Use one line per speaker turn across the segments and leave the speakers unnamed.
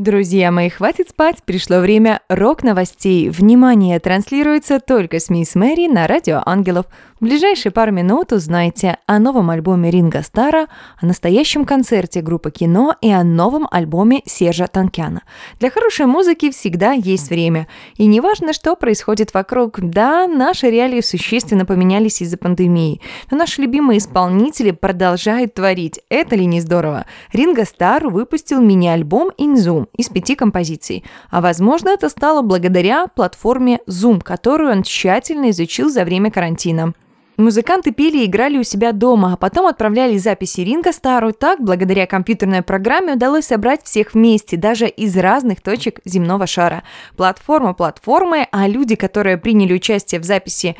Друзья мои, хватит спать, пришло время рок-новостей. Внимание, транслируется только с Мисс Мэри на Радио Ангелов. В ближайшие пару минут узнаете о новом альбоме Ринга Стара, о настоящем концерте группы кино и о новом альбоме Сержа Танкяна. Для хорошей музыки всегда есть время. И неважно, что происходит вокруг. Да, наши реалии существенно поменялись из-за пандемии. Но наши любимые исполнители продолжают творить. Это ли не здорово? Ринга Стар выпустил мини-альбом «Инзум» из пяти композиций. А возможно, это стало благодаря платформе Zoom, которую он тщательно изучил за время карантина. Музыканты пели и играли у себя дома, а потом отправляли записи Ринга Стару. Так, благодаря компьютерной программе удалось собрать всех вместе, даже из разных точек земного шара. Платформа платформы, а люди, которые приняли участие в записи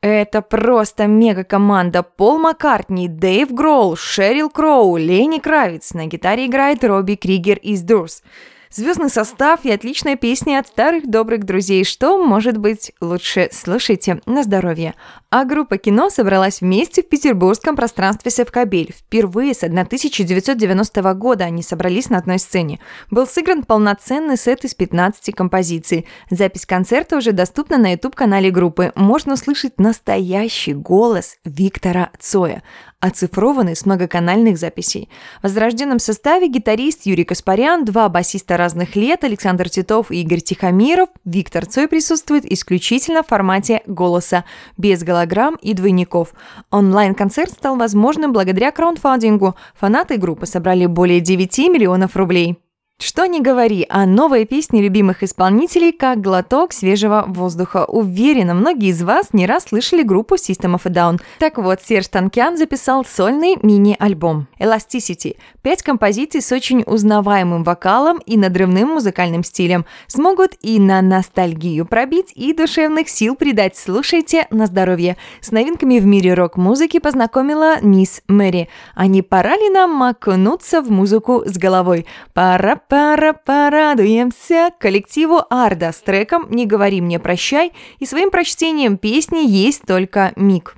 это просто мега-команда. Пол Маккартни, Дэйв Гроул, Шерил Кроу, Лени Кравиц. На гитаре играет Робби Кригер из Дурс. Звездный состав и отличная песня от старых добрых друзей. Что может быть лучше? Слушайте на здоровье. А группа кино собралась вместе в петербургском пространстве Севкабель. Впервые с 1990 года они собрались на одной сцене. Был сыгран полноценный сет из 15 композиций. Запись концерта уже доступна на YouTube-канале группы. Можно услышать настоящий голос Виктора Цоя оцифрованный с многоканальных записей. В возрожденном составе гитарист Юрий Каспарян, два басиста разных лет, Александр Титов и Игорь Тихомиров, Виктор Цой присутствует исключительно в формате голоса, без голограмм и двойников. Онлайн-концерт стал возможным благодаря краундфандингу. Фанаты группы собрали более 9 миллионов рублей. Что ни говори, а новые песни любимых исполнителей как глоток свежего воздуха. Уверена, многие из вас не раз слышали группу System of a Down. Так вот, Серж Танкян записал сольный мини-альбом Elasticity. Пять композиций с очень узнаваемым вокалом и надрывным музыкальным стилем. Смогут и на ностальгию пробить, и душевных сил придать. Слушайте на здоровье. С новинками в мире рок-музыки познакомила мисс Мэри. А не пора ли нам окунуться в музыку с головой? Пора Пара порадуемся коллективу Арда с треком «Не говори мне прощай» и своим прочтением песни есть только миг.